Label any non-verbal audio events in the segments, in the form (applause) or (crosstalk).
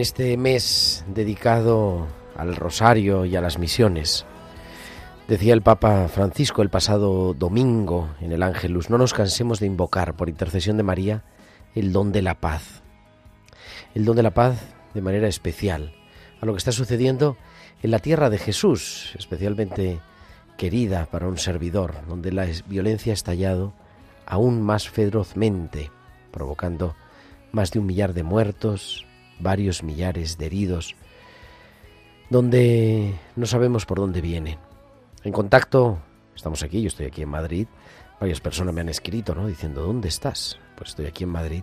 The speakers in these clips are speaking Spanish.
Este mes dedicado al rosario y a las misiones, decía el Papa Francisco el pasado domingo en el Ángelus, no nos cansemos de invocar por intercesión de María el don de la paz. El don de la paz de manera especial a lo que está sucediendo en la tierra de Jesús, especialmente querida para un servidor, donde la violencia ha estallado aún más ferozmente, provocando más de un millar de muertos, varios millares de heridos, donde no sabemos por dónde viene. En contacto, estamos aquí, yo estoy aquí en Madrid, varias personas me han escrito, ¿no? Diciendo, ¿dónde estás? Pues estoy aquí en Madrid,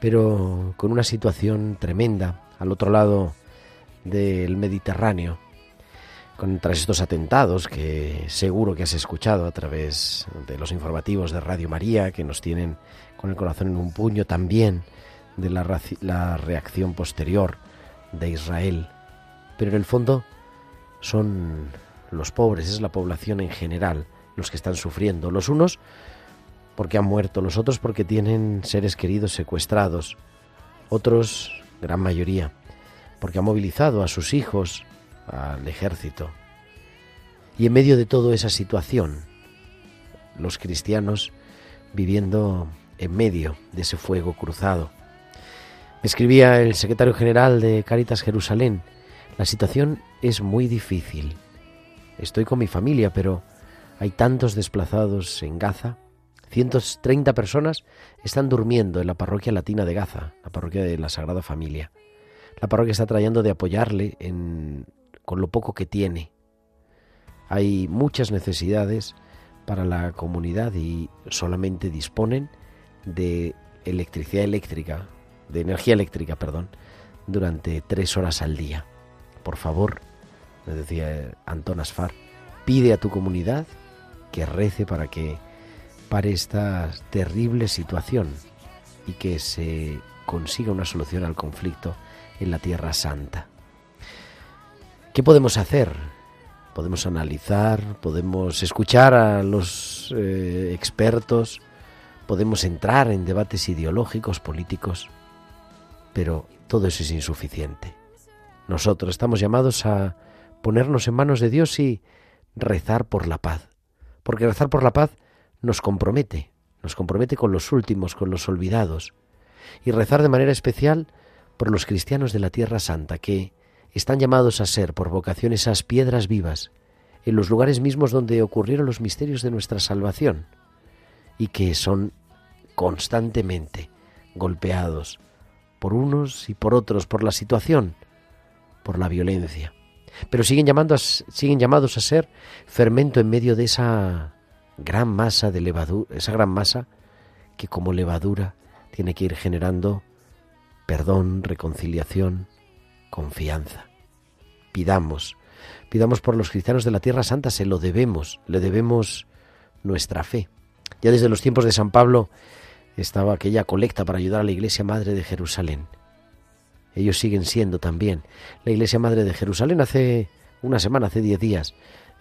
pero con una situación tremenda al otro lado del Mediterráneo, contra estos atentados que seguro que has escuchado a través de los informativos de Radio María, que nos tienen con el corazón en un puño también de la, la reacción posterior de Israel. Pero en el fondo son los pobres, es la población en general los que están sufriendo. Los unos porque han muerto, los otros porque tienen seres queridos secuestrados, otros, gran mayoría, porque han movilizado a sus hijos al ejército. Y en medio de toda esa situación, los cristianos viviendo en medio de ese fuego cruzado. Escribía el secretario general de Caritas Jerusalén, la situación es muy difícil. Estoy con mi familia, pero hay tantos desplazados en Gaza. 130 personas están durmiendo en la parroquia latina de Gaza, la parroquia de la Sagrada Familia. La parroquia está trayendo de apoyarle con lo poco que tiene. Hay muchas necesidades para la comunidad y solamente disponen de electricidad eléctrica, de energía eléctrica, perdón, durante tres horas al día. Por favor, decía Antón Asfar, pide a tu comunidad que rece para que pare esta terrible situación y que se consiga una solución al conflicto en la Tierra Santa. ¿Qué podemos hacer? Podemos analizar, podemos escuchar a los eh, expertos, podemos entrar en debates ideológicos, políticos, pero todo eso es insuficiente. Nosotros estamos llamados a ponernos en manos de Dios y rezar por la paz, porque rezar por la paz nos compromete, nos compromete con los últimos, con los olvidados, y rezar de manera especial por los cristianos de la Tierra Santa, que están llamados a ser por vocación esas piedras vivas, en los lugares mismos donde ocurrieron los misterios de nuestra salvación, y que son constantemente golpeados por unos y por otros, por la situación, por la violencia. Pero siguen, llamando a, siguen llamados a ser fermento en medio de esa gran masa de levadura, esa gran masa que como levadura tiene que ir generando perdón, reconciliación, confianza. Pidamos, pidamos por los cristianos de la Tierra Santa, se lo debemos, le debemos nuestra fe. Ya desde los tiempos de San Pablo estaba aquella colecta para ayudar a la Iglesia Madre de Jerusalén. Ellos siguen siendo también la Iglesia Madre de Jerusalén. Hace una semana, hace diez días,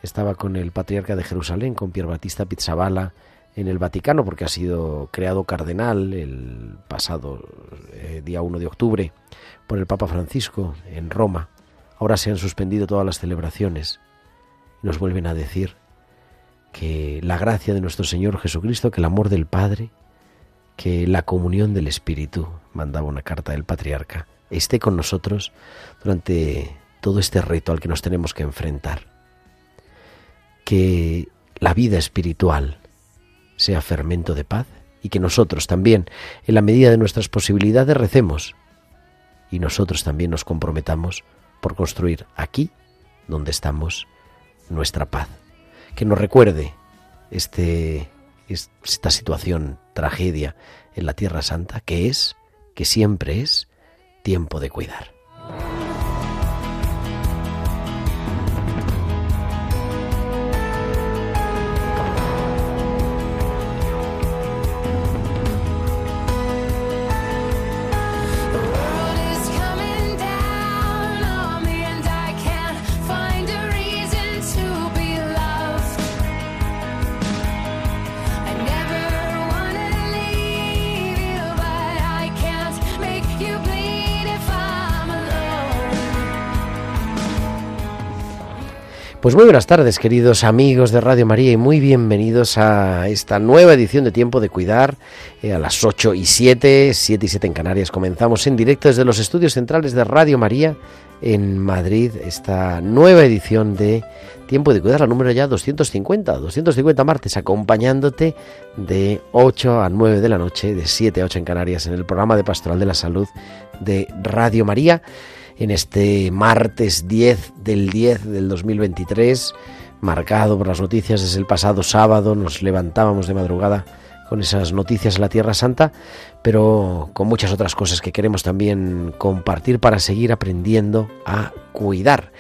estaba con el patriarca de Jerusalén, con Pier Battista Pizzabala, en el Vaticano, porque ha sido creado cardenal el pasado eh, día 1 de octubre por el Papa Francisco en Roma. Ahora se han suspendido todas las celebraciones nos vuelven a decir que la gracia de nuestro Señor Jesucristo, que el amor del Padre, que la comunión del Espíritu, mandaba una carta del patriarca, esté con nosotros durante todo este reto al que nos tenemos que enfrentar. Que la vida espiritual sea fermento de paz y que nosotros también, en la medida de nuestras posibilidades, recemos y nosotros también nos comprometamos por construir aquí, donde estamos, nuestra paz que nos recuerde este, esta situación, tragedia en la Tierra Santa, que es, que siempre es, tiempo de cuidar. Pues muy buenas tardes, queridos amigos de Radio María, y muy bienvenidos a esta nueva edición de Tiempo de Cuidar eh, a las 8 y 7, 7 y 7 en Canarias. Comenzamos en directo desde los estudios centrales de Radio María en Madrid esta nueva edición de Tiempo de Cuidar, la número ya 250, 250 martes, acompañándote de 8 a 9 de la noche, de 7 a 8 en Canarias, en el programa de Pastoral de la Salud de Radio María en este martes 10 del 10 del 2023, marcado por las noticias desde el pasado sábado, nos levantábamos de madrugada con esas noticias en la Tierra Santa, pero con muchas otras cosas que queremos también compartir para seguir aprendiendo a cuidar.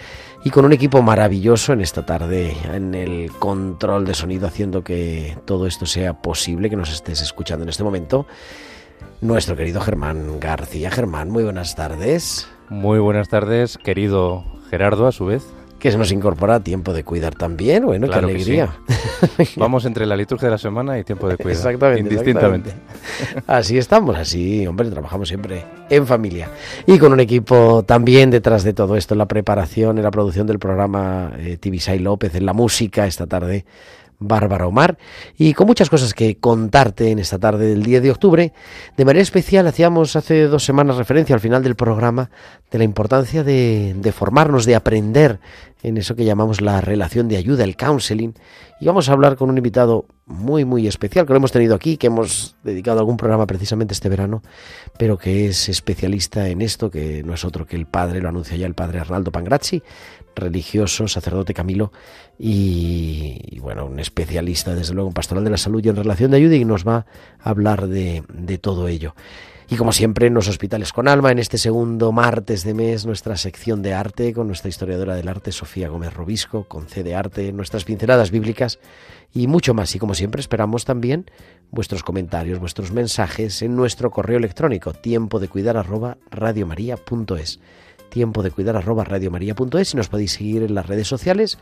Y con un equipo maravilloso en esta tarde, en el control de sonido, haciendo que todo esto sea posible, que nos estés escuchando en este momento, nuestro querido Germán García. Germán, muy buenas tardes. Muy buenas tardes, querido Gerardo, a su vez. Que se nos incorpora tiempo de cuidar también, bueno, qué alegría. Vamos entre la liturgia de la semana y tiempo de cuidar. Exactamente. Indistintamente. Así estamos, así, hombre, trabajamos siempre en familia. Y con un equipo también detrás de todo esto, en la preparación, en la producción del programa eh, Tibisay López, en la música esta tarde. Bárbara Omar y con muchas cosas que contarte en esta tarde del 10 de octubre. De manera especial hacíamos hace dos semanas referencia al final del programa de la importancia de, de formarnos, de aprender en eso que llamamos la relación de ayuda, el counseling. Y vamos a hablar con un invitado muy, muy especial, que lo hemos tenido aquí, que hemos dedicado algún programa precisamente este verano, pero que es especialista en esto, que no es otro que el padre, lo anuncia ya el padre Arnaldo Pangrazzi, religioso, sacerdote Camilo y, bueno, un especialista desde luego en pastoral de la salud y en relación de ayuda y nos va a hablar de todo ello. Y como siempre en los hospitales con alma, en este segundo martes de mes, nuestra sección de arte con nuestra historiadora del arte, Sofía Gómez Robisco, con C de Arte, nuestras pinceladas bíblicas y mucho más. Y como siempre esperamos también vuestros comentarios, vuestros mensajes en nuestro correo electrónico, tiempo de cuidar arroba radiomaria.es tiempo de cuidar arroba radiomaria.es y nos podéis seguir en las redes sociales.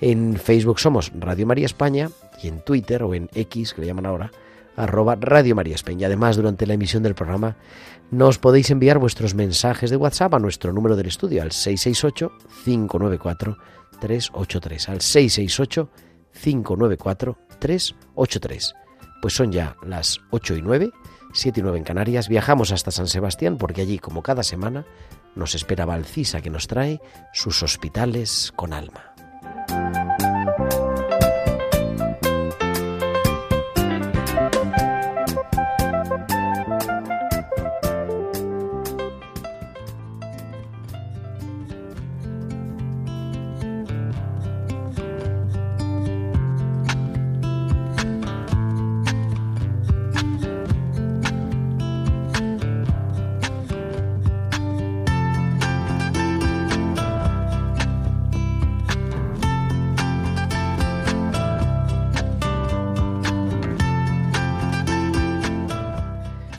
En Facebook somos Radio María España y en Twitter o en X, que le llaman ahora, arroba Radio María España. Además, durante la emisión del programa nos podéis enviar vuestros mensajes de WhatsApp a nuestro número del estudio al 668-594-383. Al 668-594-383. Pues son ya las 8 y 9, 7 y 9 en Canarias. Viajamos hasta San Sebastián porque allí, como cada semana, nos espera Valcisa que nos trae sus hospitales con alma.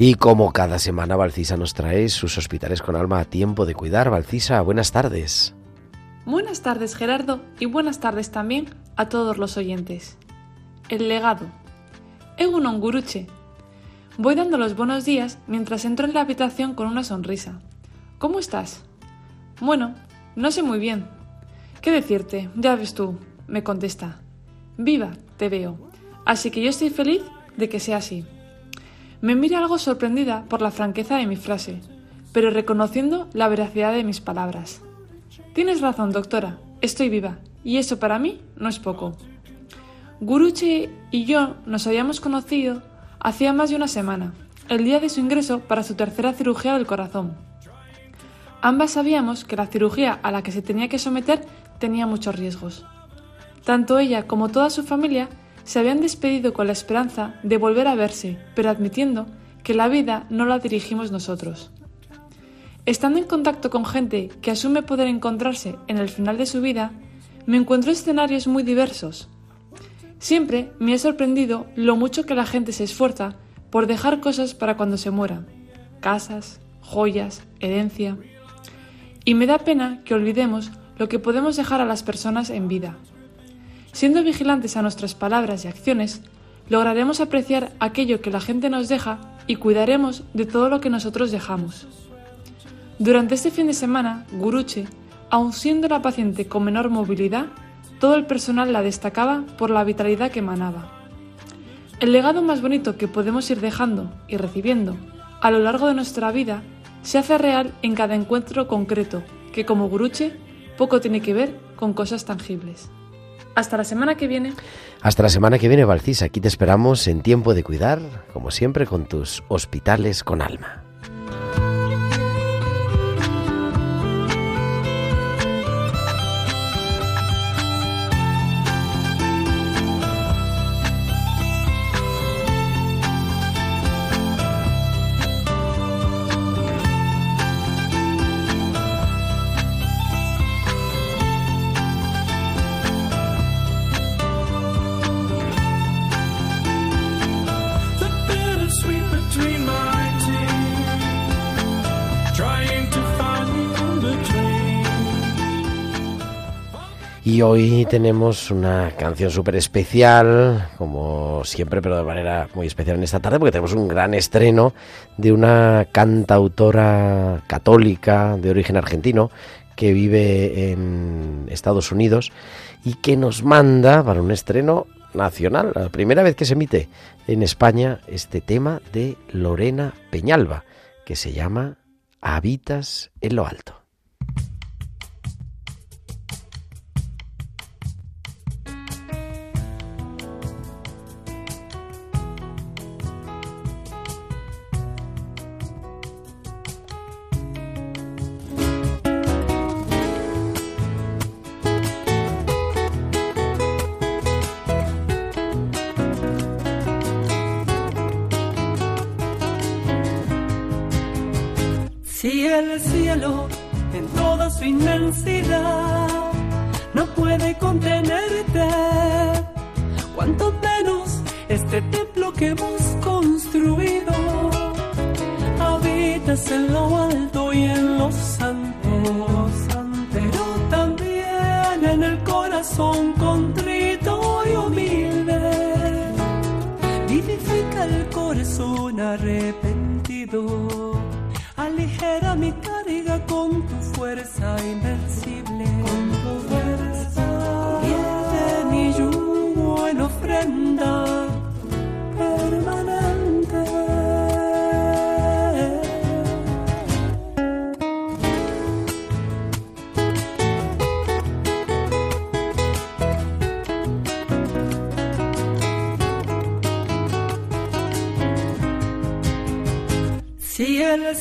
Y como cada semana, Valcisa nos trae sus hospitales con alma a tiempo de cuidar. Valcisa, buenas tardes. Buenas tardes, Gerardo, y buenas tardes también a todos los oyentes. El legado. Egunon Guruche. Voy dando los buenos días mientras entro en la habitación con una sonrisa. ¿Cómo estás? Bueno, no sé muy bien. ¿Qué decirte? Ya ves tú, me contesta. Viva, te veo. Así que yo estoy feliz de que sea así. Me mira algo sorprendida por la franqueza de mi frase, pero reconociendo la veracidad de mis palabras. Tienes razón, doctora, estoy viva, y eso para mí no es poco. Guruche y yo nos habíamos conocido hacía más de una semana, el día de su ingreso para su tercera cirugía del corazón. Ambas sabíamos que la cirugía a la que se tenía que someter tenía muchos riesgos. Tanto ella como toda su familia se habían despedido con la esperanza de volver a verse, pero admitiendo que la vida no la dirigimos nosotros. Estando en contacto con gente que asume poder encontrarse en el final de su vida, me encuentro escenarios muy diversos. Siempre me ha sorprendido lo mucho que la gente se esfuerza por dejar cosas para cuando se muera, casas, joyas, herencia. Y me da pena que olvidemos lo que podemos dejar a las personas en vida. Siendo vigilantes a nuestras palabras y acciones, lograremos apreciar aquello que la gente nos deja y cuidaremos de todo lo que nosotros dejamos. Durante este fin de semana, Guruche, aun siendo la paciente con menor movilidad, todo el personal la destacaba por la vitalidad que emanaba. El legado más bonito que podemos ir dejando y recibiendo a lo largo de nuestra vida se hace real en cada encuentro concreto, que como Guruche poco tiene que ver con cosas tangibles. Hasta la semana que viene. Hasta la semana que viene, Valcis. Aquí te esperamos en tiempo de cuidar, como siempre, con tus hospitales con alma. Y hoy tenemos una canción súper especial, como siempre, pero de manera muy especial en esta tarde, porque tenemos un gran estreno de una cantautora católica de origen argentino que vive en Estados Unidos y que nos manda para un estreno nacional, la primera vez que se emite en España este tema de Lorena Peñalba, que se llama Habitas en lo alto.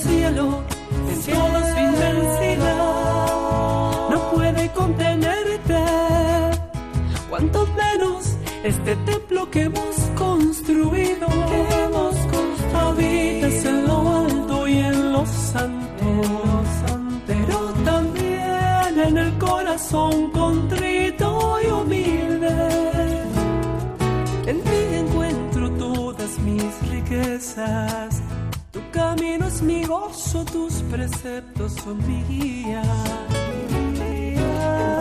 Cielo en toda su inmensidad. No puede contenerte, cuanto menos este templo que gozo, tus preceptos son mi guía.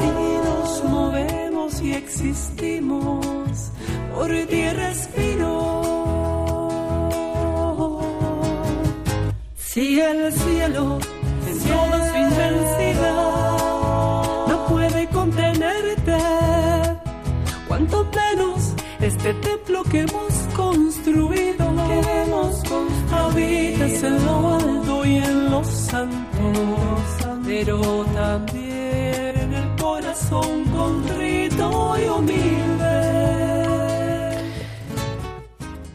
En ti nos movemos y existimos, por ti respiro. Si el cielo en toda su inmensidad no puede contenerte, cuanto menos este templo que hemos construido, que hemos construido, habitas en lo santos, pero también el corazón contrito y humilde.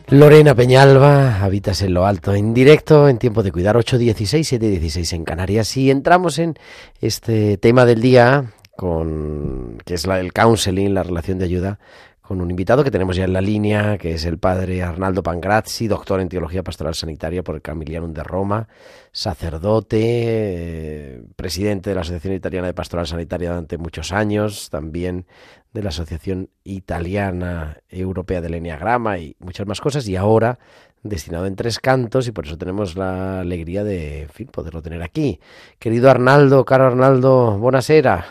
Lorena Peñalba, habitas en lo alto, en directo, en tiempo de cuidar, 8.16, 7.16 en Canarias. Y entramos en este tema del día, con que es la, el counseling, la relación de ayuda, con un invitado que tenemos ya en la línea, que es el padre Arnaldo Pangrazzi, doctor en Teología Pastoral Sanitaria por el Camilianum de Roma, sacerdote, eh, presidente de la Asociación Italiana de Pastoral Sanitaria durante muchos años, también de la Asociación Italiana Europea del Enneagrama y muchas más cosas, y ahora destinado en tres cantos, y por eso tenemos la alegría de en fin, poderlo tener aquí. Querido Arnaldo, caro Arnaldo, buonasera.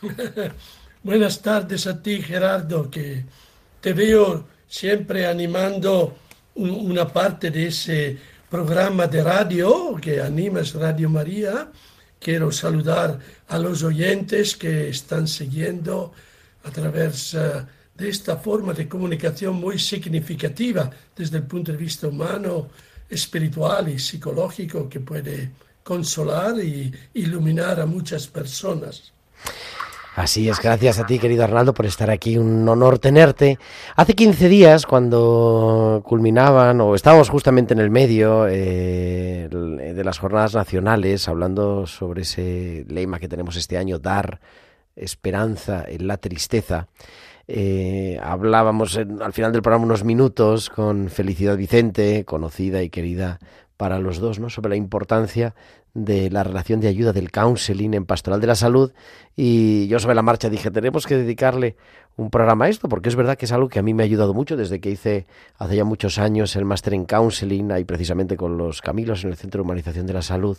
(laughs) Buenas tardes a ti, Gerardo, que te veo siempre animando un- una parte de ese programa de radio que animas Radio María. Quiero saludar a los oyentes que están siguiendo a través eh, de esta forma de comunicación muy significativa desde el punto de vista humano, espiritual y psicológico que puede consolar y iluminar a muchas personas. Así es, gracias a ti, querido Arnaldo, por estar aquí. Un honor tenerte. Hace 15 días, cuando culminaban, o estábamos justamente en el medio eh, de las jornadas nacionales, hablando sobre ese lema que tenemos este año, dar esperanza en la tristeza. eh, hablábamos en- al final del programa unos minutos con Felicidad Vicente, conocida y querida para los dos, ¿no? sobre la importancia de la relación de ayuda del counseling en pastoral de la salud y yo sobre la marcha dije tenemos que dedicarle un programa a esto porque es verdad que es algo que a mí me ha ayudado mucho desde que hice hace ya muchos años el máster en counseling ahí precisamente con los Camilos en el Centro de Humanización de la Salud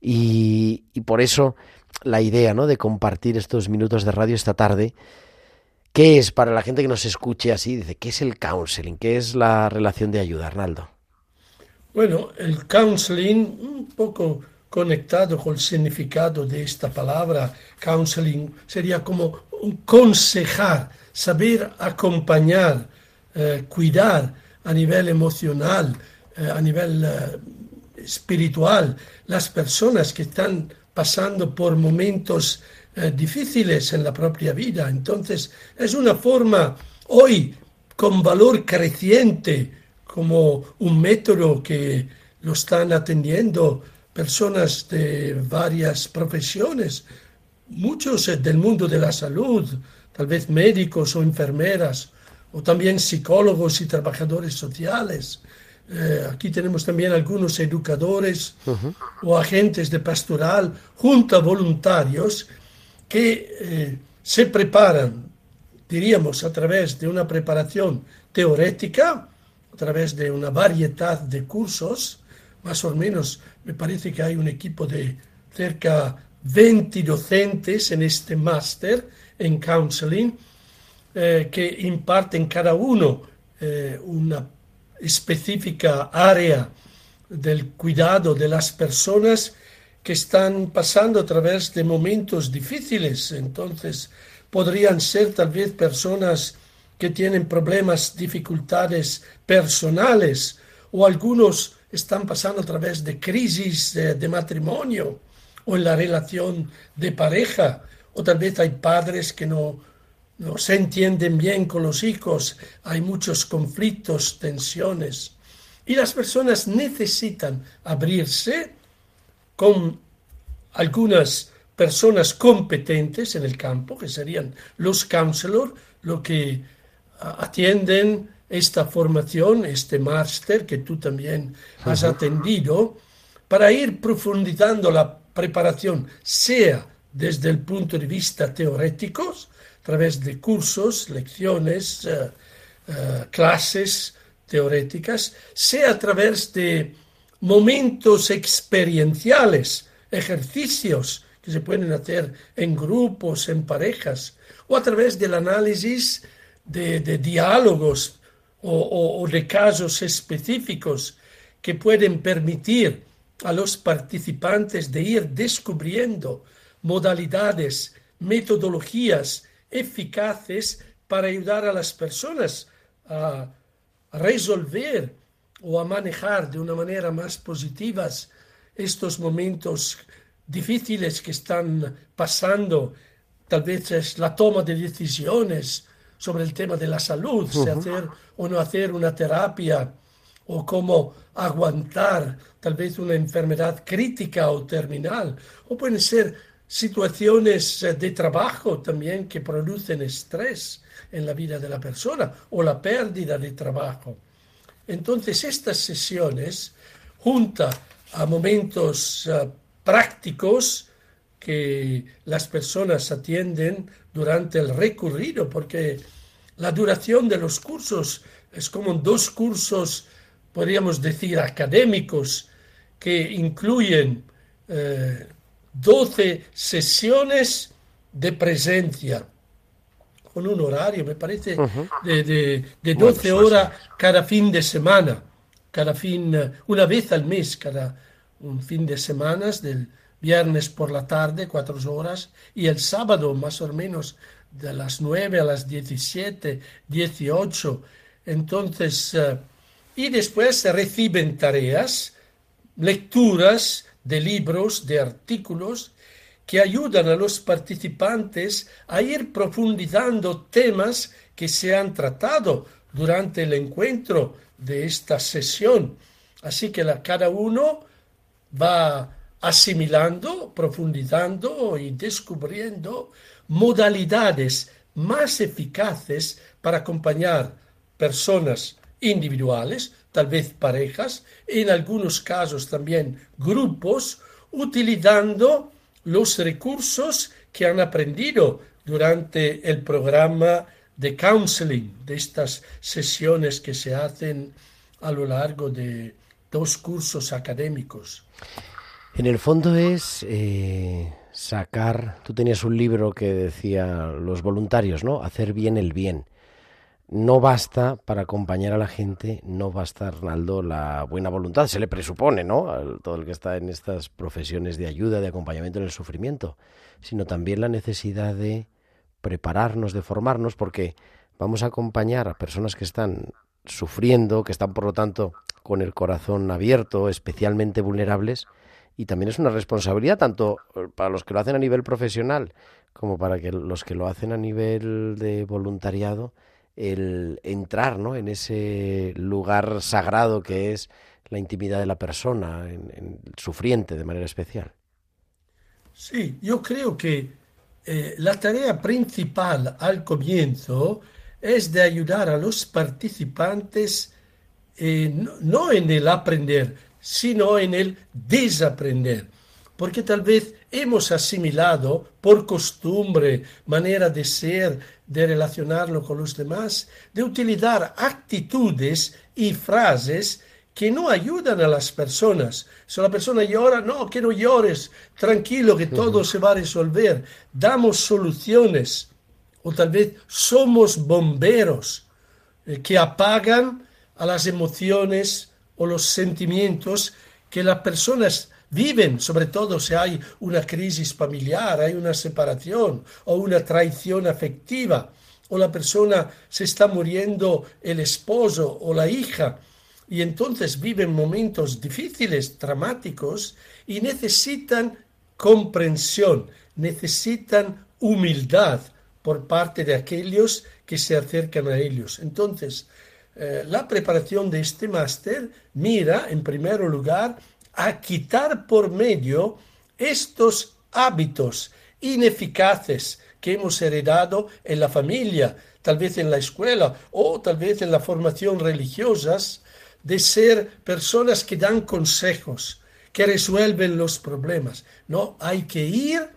y, y por eso la idea ¿no? de compartir estos minutos de radio esta tarde ¿Qué es para la gente que nos escuche así? Dice, ¿qué es el counseling? ¿Qué es la relación de ayuda, Arnaldo? Bueno, el counseling, un poco conectado con el significado de esta palabra, counseling, sería como un consejar, saber acompañar, eh, cuidar a nivel emocional, eh, a nivel eh, espiritual, las personas que están pasando por momentos difíciles en la propia vida. Entonces, es una forma hoy con valor creciente como un método que lo están atendiendo personas de varias profesiones, muchos eh, del mundo de la salud, tal vez médicos o enfermeras, o también psicólogos y trabajadores sociales. Eh, aquí tenemos también algunos educadores o agentes de pastoral, junto a voluntarios que eh, se preparan, diríamos, a través de una preparación teorética, a través de una variedad de cursos, más o menos me parece que hay un equipo de cerca 20 docentes en este máster en counseling eh, que imparten cada uno eh, una específica área del cuidado de las personas que están pasando a través de momentos difíciles. Entonces, podrían ser tal vez personas que tienen problemas, dificultades personales, o algunos están pasando a través de crisis de, matrimonio o en la relación de pareja, o tal vez hay padres que no, no se entienden bien con los hijos, hay muchos conflictos, tensiones, y las personas necesitan abrirse con algunas personas competentes en el campo, que serían los counselors, lo que atienden esta formación, este máster que tú también has atendido, para ir profundizando la preparación, sea desde el punto de vista teórico, a través de cursos, lecciones, eh, eh, clases teóricas, sea a través de momentos experienciales, ejercicios que que se pueden hacer en grupos, en parejas, o a través del análisis de, diálogos o, de casos específicos que pueden permitir a los participantes de ir descubriendo modalidades, metodologías eficaces para ayudar a las personas a, resolver o a manejar de una manera más positiva estos momentos difíciles que están pasando. Tal vez es la toma de decisiones sobre el tema de la salud, si hacer o no hacer una terapia o cómo aguantar tal vez una enfermedad crítica o terminal. O pueden ser situaciones eh, de trabajo también que producen estrés en la vida de la persona o la pérdida de trabajo. Entonces estas sesiones, junta a momentos eh, prácticos que las personas atienden durante el recorrido, porque la duración de los cursos es como dos cursos podríamos decir, académicos que incluyen 12 eh, sesiones de presencia con un horario, me parece, de, de, 12 pues horas cada fin de semana, cada fin, una vez al mes, cada un fin de semana, del viernes por la tarde, cuatro horas, y el sábado más o menos de las 9 a las 17, 18. Entonces, eh, y después reciben tareas, lecturas de libros, de artículos, que ayudan a los participantes a ir profundizando temas que se han tratado durante el encuentro de esta sesión. Así que cada uno va asimilando, profundizando y descubriendo modalidades más eficaces para acompañar personas individuales, tal vez parejas, en algunos casos también grupos, utilizando los recursos que han aprendido durante el programa de counseling, de estas sesiones que se hacen a lo largo de dos cursos académicos. En el fondo es eh, sacar, tú tenías un libro que decía los voluntarios, ¿no? Hacer bien el bien no basta para acompañar a la gente, no basta, Arnaldo, la buena voluntad, se le presupone, ¿no? A todo el que está en estas profesiones de ayuda, de acompañamiento en el sufrimiento, sino también la necesidad de prepararnos, de formarnos, porque vamos a acompañar a personas que están sufriendo, que están, por lo tanto, con el corazón abierto, especialmente vulnerables, y también es una responsabilidad tanto para los que lo hacen a nivel profesional como para los que lo hacen a nivel de voluntariado, el entrar ¿no? en ese lugar sagrado que es la intimidad de la persona, en, sufriente de manera especial. Sí, yo creo que eh, la tarea principal al comienzo es de ayudar a los participantes eh, no en el aprender, sino en el desaprender porque tal vez hemos asimilado por costumbre, manera de ser, de relacionarlo con los demás, de utilizar actitudes y frases que no ayudan a las personas. Si la persona llora, no, que no llores, tranquilo, que todo se va a resolver. Damos soluciones. O tal vez somos bomberos eh, que apagan a las emociones o los sentimientos que las personas viven, sobre todo si hay una crisis familiar, hay una separación o una traición afectiva, o la persona se está muriendo el esposo o la hija, y entonces viven momentos difíciles, dramáticos, y necesitan comprensión, necesitan humildad por parte de aquellos que se acercan a ellos. Entonces, eh, la preparación de este máster mira, en primer lugar, a quitar por medio estos hábitos ineficaces que hemos heredado en la familia, tal vez en la escuela o tal vez en la formación religiosa, de ser personas que dan consejos, que resuelven los problemas. No, hay que ir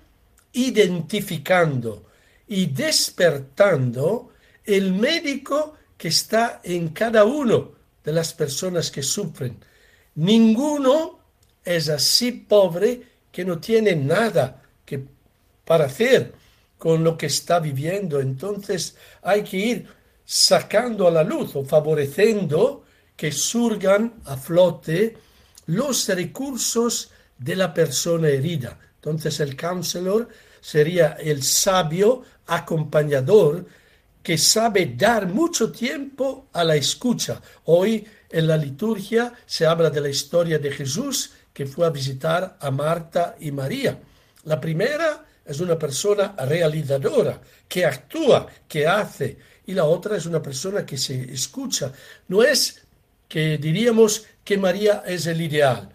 identificando y despertando el médico que está en cada uno de las personas que sufren. Ninguno es así pobre que no tiene nada que para hacer con lo que está viviendo. Entonces hay que ir sacando a la luz o favoreciendo que surgan a flote los recursos de la persona herida. Entonces el counselor sería el sabio acompañador que sabe dar mucho tiempo a la escucha. Hoy en la liturgia se habla de la historia de Jesús que fue a visitar a Marta y María. La primera es una persona realizadora, que actúa, que hace, y la otra es una persona que se escucha. No es que diríamos que María es el ideal.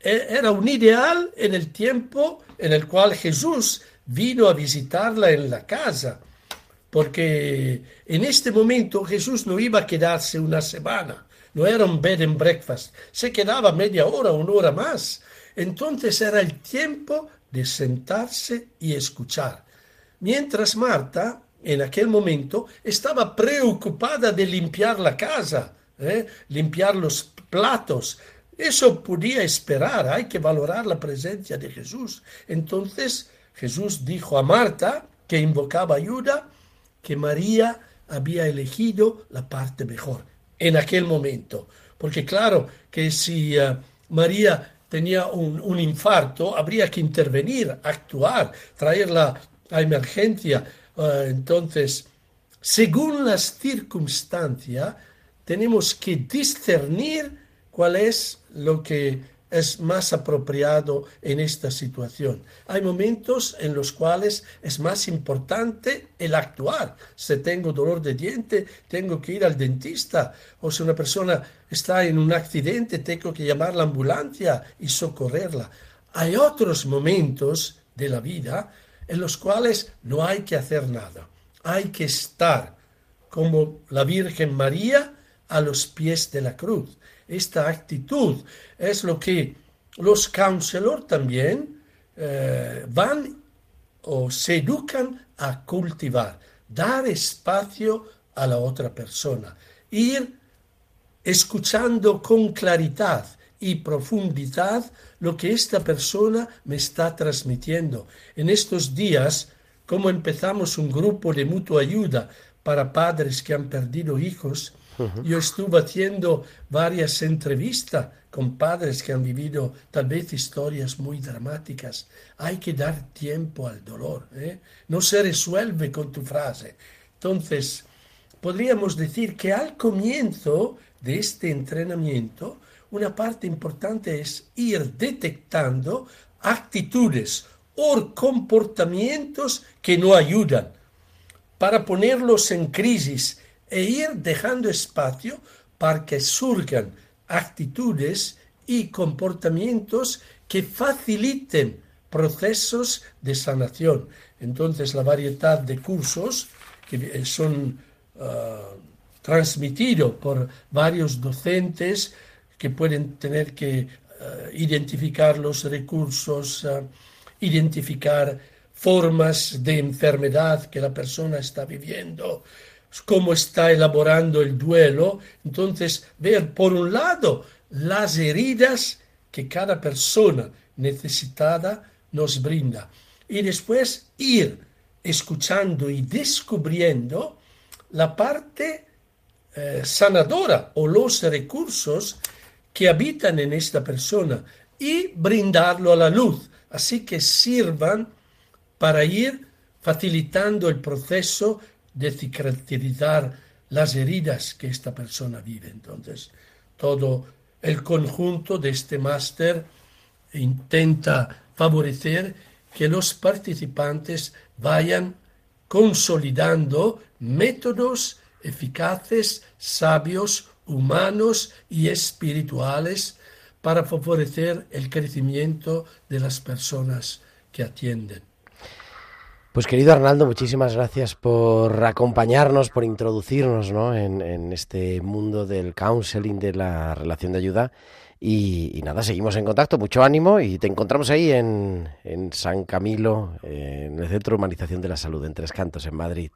E, era un ideal en el tiempo en el cual Jesús vino a visitarla en la casa, porque en este momento Jesús no iba a quedarse una semana, no era un bed and breakfast, se quedaba media hora, una hora más. Entonces era el tiempo de sentarse y escuchar. Mientras Marta, en aquel momento, estaba preocupada de limpiar la casa, ¿eh? limpiar los platos. Eso podía esperar, hay que valorar la presencia de Jesús. Entonces Jesús dijo a Marta, que invocaba ayuda, que María había elegido la parte mejor en aquel momento. Porque claro que si eh, María tenía un, infarto, habría que intervenir, actuar, traerla a emergencia. Eh, entonces, según las circunstancias, tenemos que discernir cuál es lo que es más apropiado en esta situación. Hay momentos en los cuales es más importante el actuar. Si tengo dolor de diente, tengo que ir al dentista. O si una persona está en un accidente, tengo que llamar la ambulancia y socorrerla. Hay otros momentos de la vida en los cuales no hay que hacer nada. Hay que estar como la Virgen María a los pies de la cruz esta actitud. Es lo que los counselors también eh, van o se educan a cultivar, dar espacio a la otra persona, ir escuchando con claridad y profundidad lo que esta persona me está transmitiendo. En estos días, como empezamos un grupo de mutua ayuda para padres que han perdido hijos, yo estuve haciendo varias entrevistas con padres que han vivido tal vez historias muy dramáticas. Hay que dar tiempo al dolor. ¿eh? No se resuelve con tu frase. Entonces, podríamos decir que al comienzo de este entrenamiento, una parte importante es ir detectando actitudes o comportamientos que no ayudan para ponerlos en crisis e ir dejando espacio para que surjan actitudes y comportamientos que faciliten procesos de sanación. Entonces, la variedad de cursos que son ah, transmitidos por varios docentes que pueden tener que ah, identificar los recursos, ah, identificar formas de enfermedad que la persona está viviendo, cómo está elaborando el duelo, entonces ver por un lado las heridas que cada persona necesitada nos brinda. Y después ir escuchando y descubriendo la parte eh, sanadora o los recursos que habitan en esta persona y brindarlo a la luz, así que sirvan para ir facilitando el proceso de cicatrizar las heridas que esta persona vive. Entonces, todo el conjunto de este máster intenta favorecer que los participantes vayan consolidando métodos eficaces, sabios, humanos y espirituales para favorecer el crecimiento de las personas que atienden. Pues querido Arnaldo, muchísimas gracias por acompañarnos, por introducirnos en, este mundo del counseling, de la relación de ayuda. Y, nada, seguimos en contacto, mucho ánimo y te encontramos ahí en, San Camilo, en el Centro de Humanización de la Salud, en Tres Cantos, en Madrid.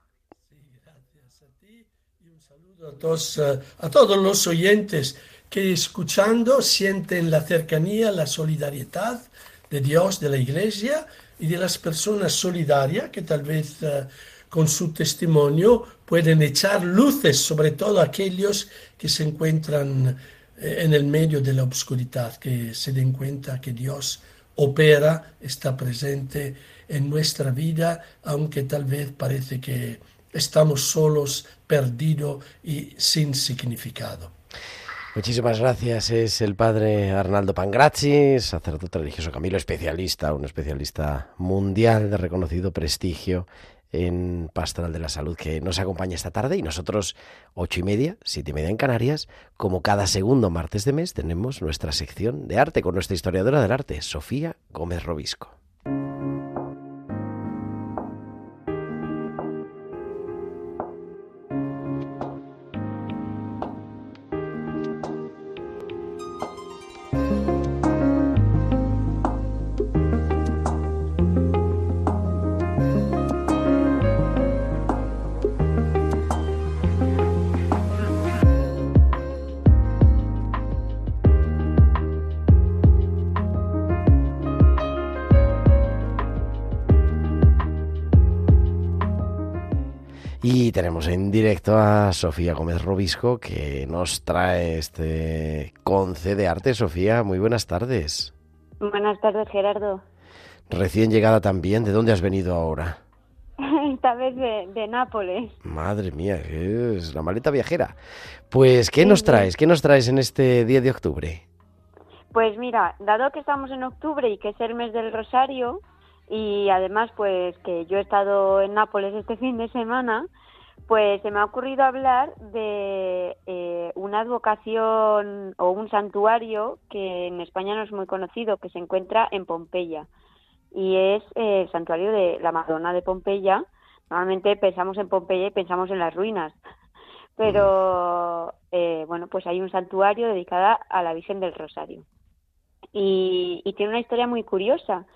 gracias a ti y un saludo a todos, eh, a todos los oyentes que escuchando sienten la cercanía, la solidaridad de Dios, de la Iglesia y de las personas solidarias que tal vez eh, con su testimonio pueden echar luces sobre todo aquellos que se encuentran eh, en el medio de la oscuridad, que se den cuenta que Dios opera, está presente en nuestra vida, aunque tal vez parece que estamos solos, perdidos y sin significado. Muchísimas gracias. Es el padre Arnaldo Pangrazzi, sacerdote religioso Camilo, especialista, un especialista mundial de reconocido prestigio en Pastoral de la Salud que nos acompaña esta tarde y nosotros ocho y media, siete y media en Canarias, como cada segundo martes de mes tenemos nuestra sección de arte con nuestra historiadora del arte, Sofía Gómez Robisco. Directo a Sofía Gómez Robisco que nos trae este conce de arte. Sofía, muy buenas tardes. Buenas tardes, Gerardo. Recién llegada también, ¿de dónde has venido ahora? (laughs) Esta vez de, Nápoles. Madre mía, es la maleta viajera. Pues, ¿qué nos traes? ¿Qué nos traes en este día de octubre? Pues mira, dado que estamos en octubre y que es el mes del Rosario, y además pues que yo he estado en Nápoles este (laughs) fin de semana, pues se me ha ocurrido hablar de eh, una advocación o un santuario que en España no es muy conocido, que se encuentra en Pompeya. Y es eh, el santuario de la Madonna de Pompeya. Normalmente pensamos en Pompeya y pensamos en las ruinas, (laughs) pero eh, bueno, pues hay un santuario dedicado a la Virgen del Rosario. Y, y tiene una historia muy curiosa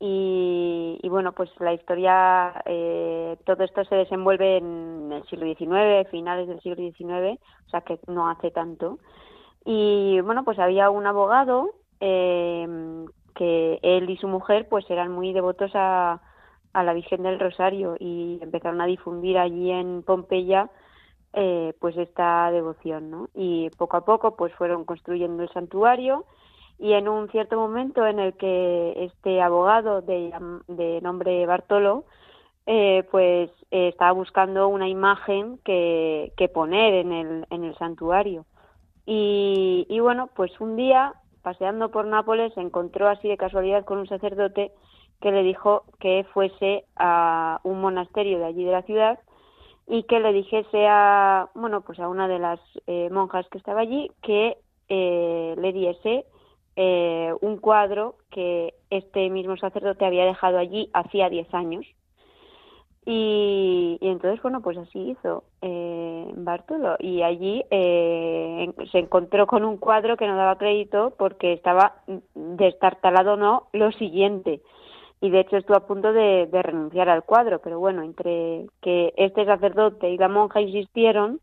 y, bueno, pues la historia, eh, todo esto se desenvuelve en el siglo XIX, finales del siglo XIX, o sea que no hace tanto. Y bueno, pues había un abogado eh, que él y su mujer pues eran muy devotos a, a la Virgen del Rosario y empezaron a difundir allí en Pompeya eh, pues esta devoción, ¿no? Y poco a poco pues fueron construyendo el santuario y en un cierto momento en el que este abogado de, nombre Bartolo eh, pues eh, estaba buscando una imagen que, que poner en el, en el santuario. Y, y, bueno pues un día paseando por Nápoles se encontró así de casualidad con un sacerdote que le dijo que fuese a un monasterio de allí de la ciudad y que le dijese a bueno pues a una de las eh, monjas que estaba allí que le diese eh, un cuadro que este mismo sacerdote había dejado allí hacía 10 años. Y, entonces, bueno, pues así hizo eh, Bartolo. Y allí eh, se encontró con un cuadro que no daba crédito porque estaba destartalado no lo siguiente. Y de hecho estuvo a punto de, de renunciar al cuadro, pero bueno, entre que este sacerdote y la monja insistieron,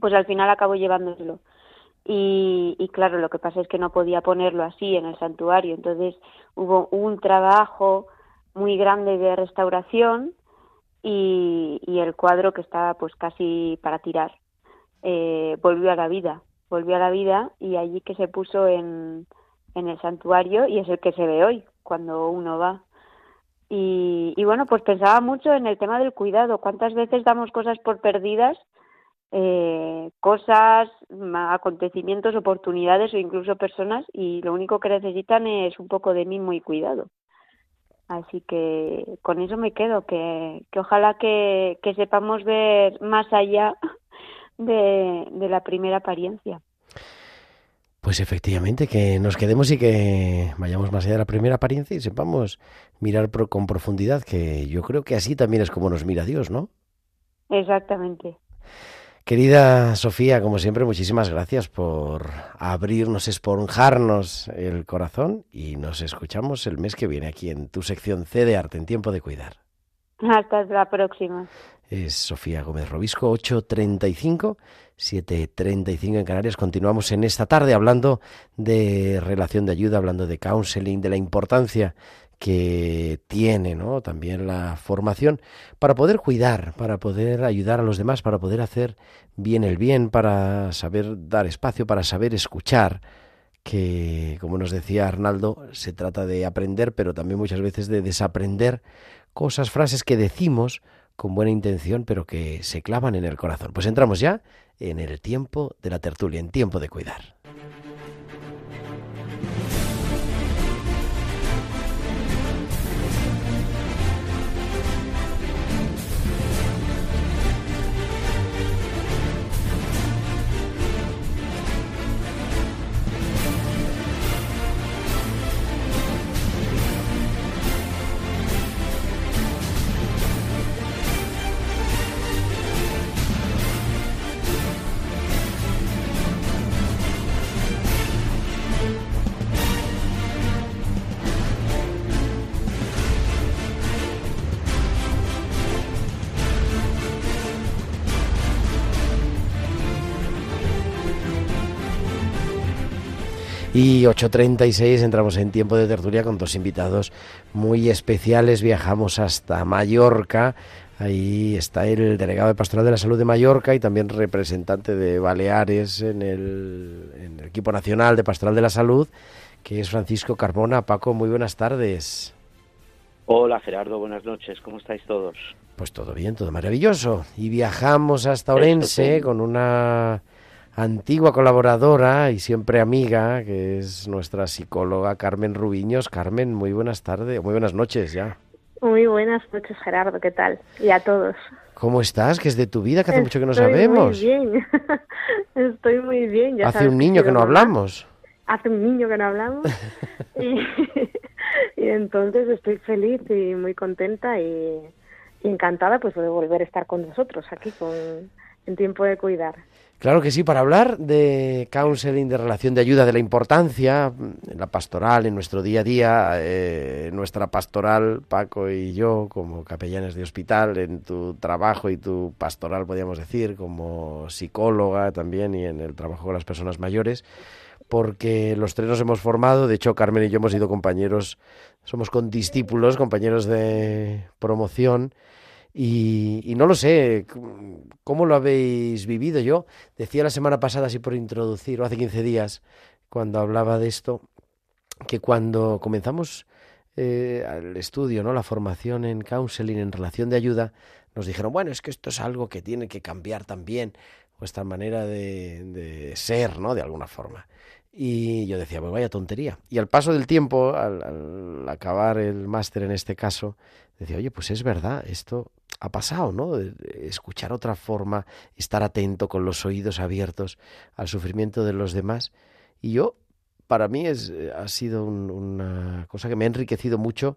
pues al final acabó llevándoselo. Y, claro, lo que pasa es que no podía ponerlo así en el santuario, entonces hubo un trabajo muy grande de restauración y, el cuadro que estaba pues casi para tirar. Eh, volvió a la vida, volvió a la vida y allí que se puso en, en el santuario y es el que se ve hoy cuando uno va. Y, y bueno, pues pensaba mucho en el tema del cuidado, cuántas veces damos cosas por perdidas eh, cosas, acontecimientos, oportunidades o incluso personas y lo único que necesitan es un poco de mimo y cuidado. Así que con eso me quedo, que, que ojalá que, que sepamos ver más allá (laughs) de, de la primera apariencia. Pues efectivamente, que nos quedemos y que vayamos más allá de la primera apariencia y sepamos mirar con profundidad, que yo creo que así también es como nos mira Dios, ¿no? Exactamente. Querida Sofía, como siempre, muchísimas gracias por abrirnos, esponjarnos el corazón y nos escuchamos el mes que viene aquí en tu sección C de Arte en Tiempo de Cuidar. Hasta la próxima. Es Sofía Gómez Robisco, 8.35, 7.35 en Canarias. Continuamos en esta tarde hablando de relación de ayuda, hablando de counseling, de la importancia que tiene ¿no? también la formación para poder cuidar, para poder ayudar a los demás, para poder hacer bien el bien, para saber dar espacio, para saber escuchar, que como nos decía Arnaldo, se trata de aprender, pero también muchas veces de desaprender cosas, frases que decimos con buena intención, pero que se clavan en el corazón. Pues entramos ya en el tiempo de la tertulia, en tiempo de cuidar. Y 8.36 entramos en tiempo de tertulia con dos invitados muy especiales. Viajamos hasta Mallorca. Ahí está el delegado de Pastoral de la Salud de Mallorca y también representante de Baleares en el, en el equipo nacional de Pastoral de la Salud, que es Francisco Carbona. Paco, muy buenas tardes. Hola Gerardo, buenas noches. ¿Cómo estáis todos? Pues todo bien, todo maravilloso. Y viajamos hasta Orense con una antigua colaboradora y siempre amiga, que es nuestra psicóloga Carmen Rubiños. Carmen, muy buenas tardes, muy buenas noches ya. Muy buenas noches, Gerardo, ¿qué tal? Y a todos. ¿Cómo estás? ¿Qué es de tu vida? Que hace mucho que no sabemos. Muy bien, (laughs) estoy muy bien. Ya hace un niño que no hablamos. Hace un niño que no hablamos. (laughs) (laughs) y, entonces estoy feliz y muy contenta y, y encantada pues de volver a estar con nosotros aquí con, en tiempo de cuidar. Claro que sí, para hablar de counseling, de relación de ayuda, de la importancia en la pastoral, en nuestro día a día, eh, nuestra pastoral, Paco y yo, como capellanes de hospital, en tu trabajo y tu pastoral, podríamos decir, como psicóloga también y en el trabajo con las personas mayores, porque los tres nos hemos formado, de hecho Carmen y yo hemos sido compañeros, somos condiscípulos, compañeros de promoción, y, no lo sé, ¿cómo lo habéis vivido? Yo decía la semana pasada, así por introducir, o hace 15 días, cuando hablaba de esto, que cuando comenzamos eh, el estudio, ¿no? la formación en counseling, en relación de ayuda, nos dijeron, bueno, es que esto es algo que tiene que cambiar también vuestra manera de, de ser, ¿no? De alguna forma. Y yo decía, pues vaya tontería. Y al paso del tiempo, al acabar el máster en este caso, decía, oye, pues es verdad, esto ha pasado, ¿no? Escuchar otra forma, estar atento con los oídos abiertos al sufrimiento de los demás. Y yo, para mí, es, eh, ha sido una cosa que me ha enriquecido mucho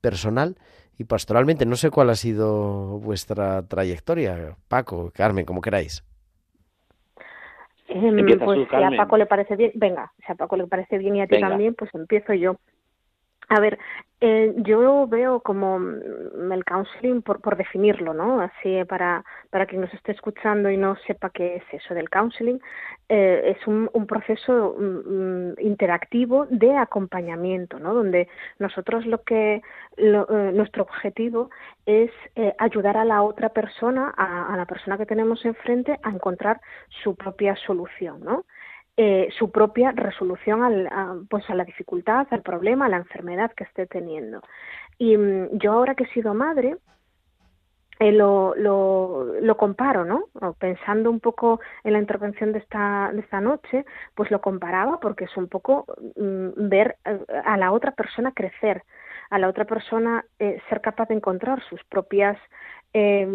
personal y pastoralmente. No sé cuál ha sido vuestra trayectoria, Paco, Carmen, como queráis. Em, pues si a Paco le parece bien, venga, si a Paco le parece bien y a ti también, pues empiezo yo. A ver, eh, yo veo como mm, el counseling, por, por definirlo, ¿no? Así para, para quien nos esté escuchando y no sepa qué es eso del counseling, eh, es un, un proceso mm, mm, interactivo de acompañamiento, ¿no? Donde nosotros lo que, lo, eh, nuestro objetivo es eh, ayudar a la otra persona, a, a la persona que tenemos enfrente, a encontrar su propia solución, ¿no? Eh, su propia resolución al, a, pues a la dificultad, al problema, a la enfermedad que esté teniendo. Y mm, yo ahora que he sido madre, eh, lo, lo, lo, comparo, ¿no? Pensando un poco en la intervención de esta, noche, pues lo comparaba porque es un poco mm, ver eh, a la otra persona crecer, a la otra persona eh, ser capaz de encontrar sus propias eh,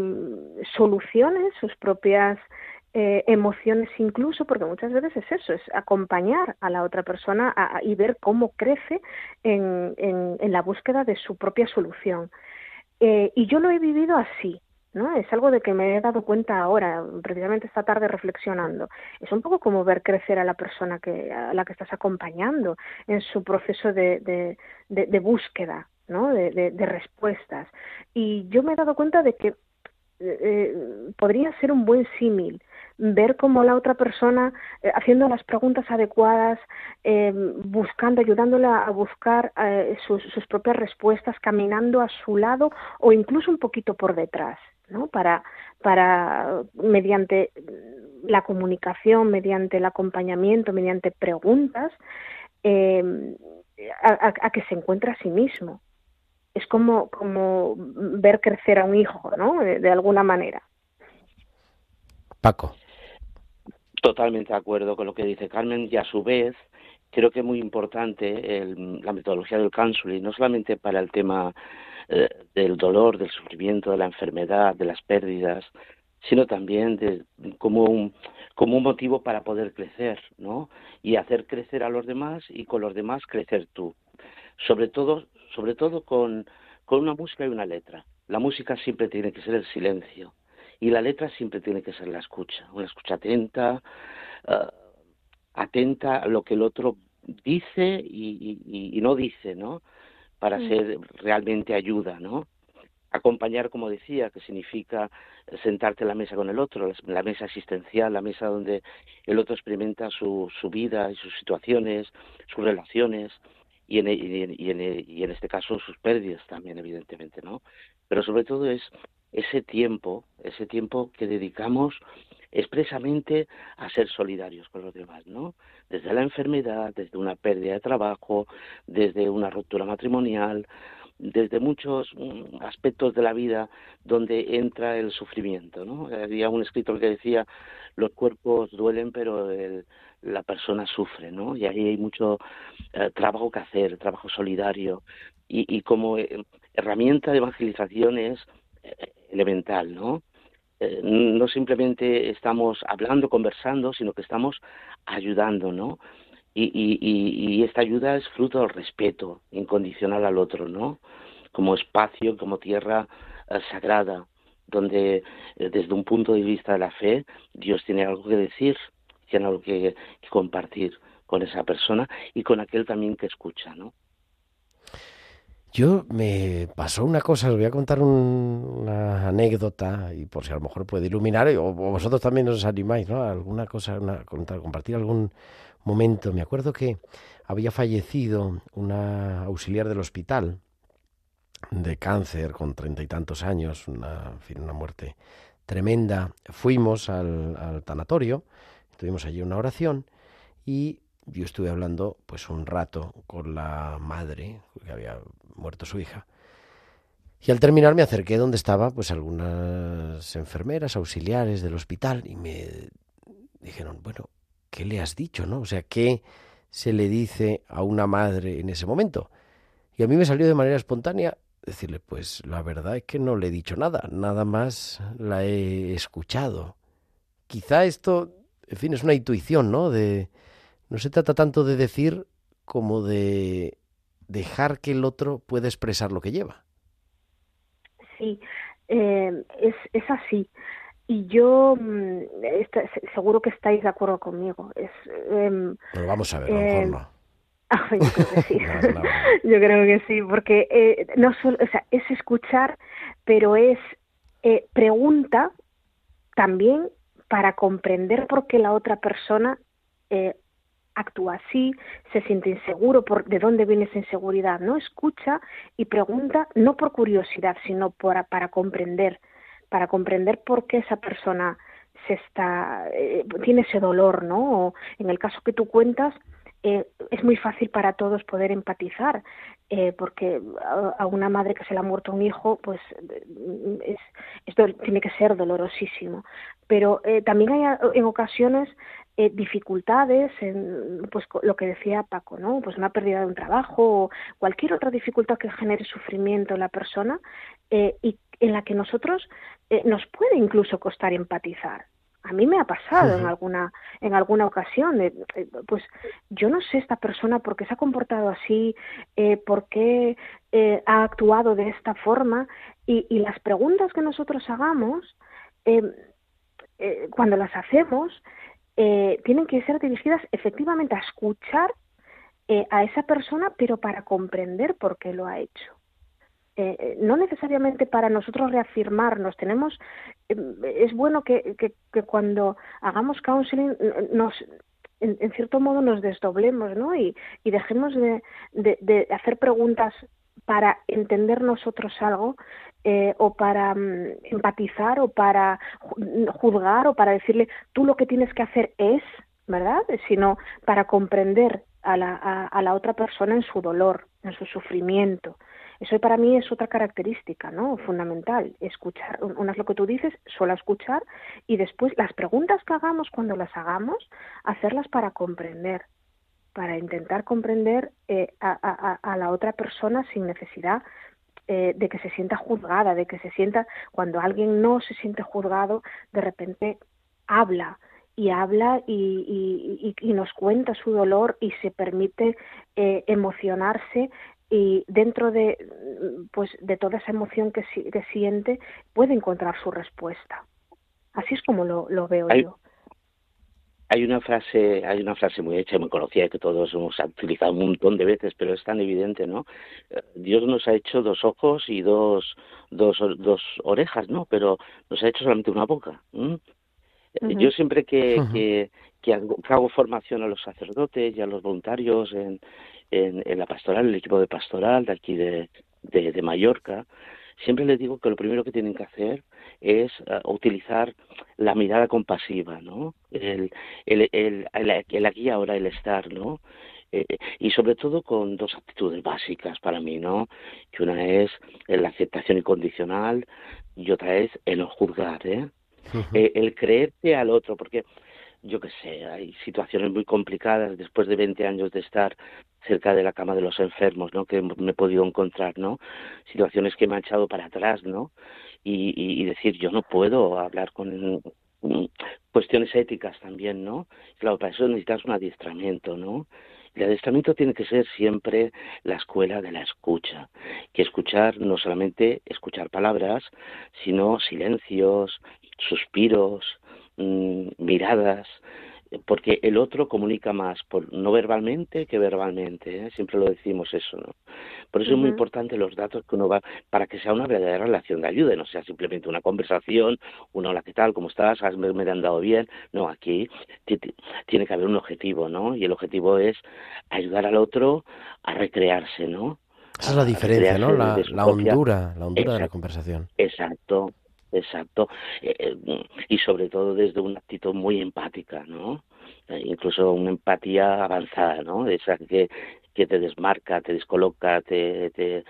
soluciones, sus propias eh, emociones incluso, porque muchas veces es eso, es acompañar a la otra persona y ver cómo crece en, en, la búsqueda de su propia solución. Eh, y yo lo he vivido así, ¿no? Es algo de que me he dado cuenta ahora, precisamente esta tarde reflexionando. Es un poco como ver crecer a la persona que, a la que estás acompañando en su proceso de, de, de, búsqueda, ¿no? De, de, respuestas. Y yo me he dado cuenta de que eh, eh, podría ser un buen símil ver cómo la otra persona, eh, haciendo las preguntas adecuadas, eh, buscando, ayudándola a buscar eh, sus, sus, propias respuestas, caminando a su lado o incluso un poquito por detrás, ¿no? Para, para mediante la comunicación, mediante el acompañamiento, mediante preguntas, a, a, que se encuentre a sí mismo. Es como, como ver crecer a un hijo, ¿no? de alguna manera. Paco. Totalmente de acuerdo con lo que dice Carmen y a su vez creo que es muy importante la metodología del counseling, no solamente para el tema eh, del dolor, del sufrimiento, de la enfermedad, de las pérdidas, sino también de, como, un, como un motivo para poder crecer, ¿no? Y hacer crecer a los demás y con los demás crecer tú. Sobre todo, sobre todo con, con una música y una letra. La música siempre tiene que ser el silencio y la letra siempre tiene que ser la escucha, una escucha atenta, uh, atenta a lo que el otro dice y, y, y no dice, ¿no? Para mm. ser realmente ayuda, ¿no? Acompañar, como decía, que significa sentarte en la mesa con el otro, la mesa existencial, la mesa donde el otro experimenta su, su vida y sus situaciones, sus relaciones, y en, y, en, y en este caso sus pérdidas también, evidentemente, ¿no? Pero sobre todo es ese tiempo, ese tiempo que dedicamos expresamente a ser solidarios con los demás, ¿no? Desde la enfermedad, desde una pérdida de trabajo, desde una ruptura matrimonial, desde muchos mm, aspectos de la vida donde entra el sufrimiento, ¿no? Había un escritor que decía los cuerpos duelen pero la persona sufre, ¿no? Y ahí hay mucho eh, trabajo que hacer, trabajo solidario y, y como eh, herramienta de evangelización es elemental, ¿no? Eh, no simplemente estamos hablando, conversando, sino que estamos ayudando, ¿no? Y, y, esta ayuda es fruto del respeto incondicional al otro, ¿no? Como espacio, como tierra eh, sagrada, donde eh, desde un punto de vista de la fe Dios tiene algo que decir, tiene algo que compartir con esa persona y con aquel también que escucha, ¿no? Yo me pasó una cosa, os voy a contar una anécdota y por si a lo mejor puede iluminar, o, vosotros también os animáis, ¿no? Alguna cosa, una, compartir algún momento. Me acuerdo que había fallecido una auxiliar del hospital de cáncer con treinta y tantos años, una, una muerte tremenda. Fuimos al, al tanatorio, tuvimos allí una oración y yo estuve hablando pues un rato con la madre que había muerto su hija. Y al terminar me acerqué donde estaba pues algunas enfermeras auxiliares del hospital y me dijeron, bueno, ¿qué le has dicho, no? O sea, ¿qué se le dice a una madre en ese momento? Y a mí me salió de manera espontánea decirle, pues la verdad es que no le he dicho nada, nada más la he escuchado. Quizá esto, en fin, es una intuición, ¿no? De no se trata tanto de decir como de dejar que el otro pueda expresar lo que lleva. Sí, eh, es, es así. Y yo mm, seguro que estáis de acuerdo conmigo. Es, eh, Pero vamos a ver, a lo mejor em, no. (laughs) Ah, yo creo que sí. (laughs) (laughs) yo creo que sí, porque eh, no solo, o sea, es escuchar, pero es eh, pregunta también para comprender por qué la otra persona eh, actúa así, se siente inseguro, por de dónde viene esa inseguridad, ¿no? Escucha y pregunta no por curiosidad, sino para, para comprender, para comprender por qué esa persona se está, eh, tiene ese dolor, ¿no? O en el caso que tú cuentas, eh, es muy fácil para todos poder empatizar, eh, porque a, una madre que se le ha muerto un hijo, pues es, esto tiene que ser dolorosísimo. Pero eh, también hay en ocasiones eh, dificultades, en, pues lo que decía Paco, ¿no? Pues una pérdida de un trabajo o cualquier otra dificultad que genere sufrimiento en la persona eh, y en la que nosotros nos puede incluso costar empatizar. A mí me ha pasado en alguna en alguna ocasión, pues yo no sé esta persona por qué se ha comportado así, eh, por qué ha actuado de esta forma y, y, las preguntas que nosotros hagamos, cuando las hacemos, eh, tienen que ser dirigidas efectivamente a escuchar eh, a esa persona, pero para comprender por qué lo ha hecho. Eh, no necesariamente para nosotros reafirmarnos, tenemos, es bueno que, que, cuando hagamos counseling nos, en, cierto modo nos desdoblemos, ¿no? Y, y dejemos de, de, hacer preguntas para entender nosotros algo eh, o para mm, empatizar o para juzgar o para decirle tú lo que tienes que hacer es, ¿verdad? Sino para comprender a la, a la otra persona en su dolor, en su sufrimiento. Eso para mí es otra característica, ¿no? Fundamental. Escuchar, una es lo que tú dices, solo escuchar y después las preguntas que hagamos cuando las hagamos, hacerlas para comprender, para intentar comprender eh, a, la otra persona sin necesidad eh, de que se sienta juzgada, de que se sienta, cuando alguien no se siente juzgado, de repente habla y habla y, y, nos cuenta su dolor y se permite eh, emocionarse y dentro de pues de toda esa emoción que, que siente puede encontrar su respuesta. Así es como lo, lo veo yo. Hay una frase hay una frase muy hecha y muy conocida que todos hemos utilizado un montón de veces pero es tan evidente no eh, Dios nos ha hecho dos ojos y dos dos, dos orejas no pero nos ha hecho solamente una boca yo siempre que, que, que hago formación a los sacerdotes y a los voluntarios en, en, la pastoral, el equipo de pastoral de aquí de, de, Mallorca, siempre les digo que lo primero que tienen que hacer es eh, utilizar la mirada compasiva, ¿no? El, el, el, el, aquí ahora, el estar, ¿no? Eh, y sobre todo con dos actitudes básicas para mí, ¿no? Que una es la aceptación incondicional y otra es el no juzgar, ¿eh? eh el creerte al otro, porque yo qué sé, hay situaciones muy complicadas después de 20 años de estar cerca de la cama de los enfermos, ¿no? Que me he podido encontrar, ¿no? Situaciones que me han echado para atrás, ¿no? Y, y, decir, yo no puedo hablar con mm, cuestiones éticas también, ¿no? Claro, para eso necesitas un adiestramiento, ¿no? El adiestramiento tiene que ser siempre la escuela de la escucha, que escuchar no solamente escuchar palabras, sino silencios, suspiros, mm, miradas, porque el otro comunica más por, no verbalmente que verbalmente, ¿eh? siempre lo decimos eso, ¿no? Por eso es muy importante los datos que uno va, para que sea una verdadera relación de ayuda, no sea simplemente una conversación, una hola, ¿qué tal? ¿Cómo estás? ¿Me, me han dado bien? No, aquí tiene que haber un objetivo, ¿no? Y el objetivo es ayudar al otro a recrearse, ¿no? Esa es la diferencia, ¿no? La, hondura, la hondura de la conversación. Exacto, Exacto. Eh, eh, y sobre todo desde una actitud muy empática, ¿no? Eh, incluso una empatía avanzada, ¿no? Esa que, que te desmarca, te descoloca, te, te,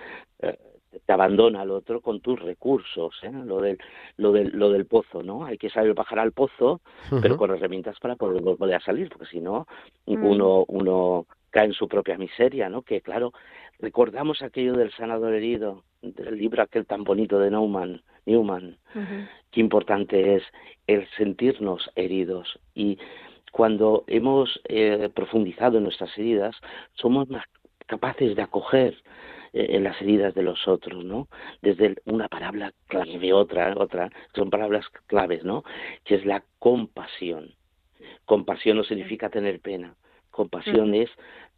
te abandona al otro con tus recursos, ¿eh? lo del lo del lo del pozo, ¿no? Hay que saber bajar al pozo, pero con herramientas para poder volver a salir, porque si no mm. uno uno cae en su propia miseria, ¿no? Que claro, recordamos aquello del sanador herido, del libro aquel tan bonito de Neumann, Newman, qué importante es el sentirnos heridos. Y cuando hemos eh, profundizado en nuestras heridas, somos más capaces de acoger eh, en las heridas de los otros, ¿no? Desde una palabra clave, otra, otra, son palabras claves, ¿no? Que es la compasión. Compasión no significa tener pena, compasión es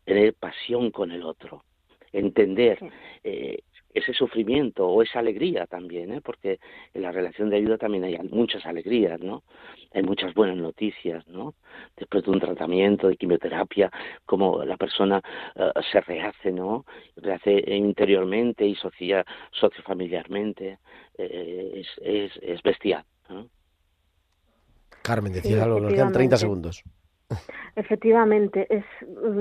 tener pasión con el otro, entender eh, ese sufrimiento o esa alegría también, ¿eh? porque en la relación de ayuda también hay muchas alegrías, ¿no? Hay muchas buenas noticias, ¿no? Después de un tratamiento de quimioterapia, como la persona eh, se rehace, ¿no? Rehace interiormente y socia, sociofamiliarmente, eh, es, es, es bestial. Carmen, decía algo, nos quedan 30 segundos. Efectivamente, es,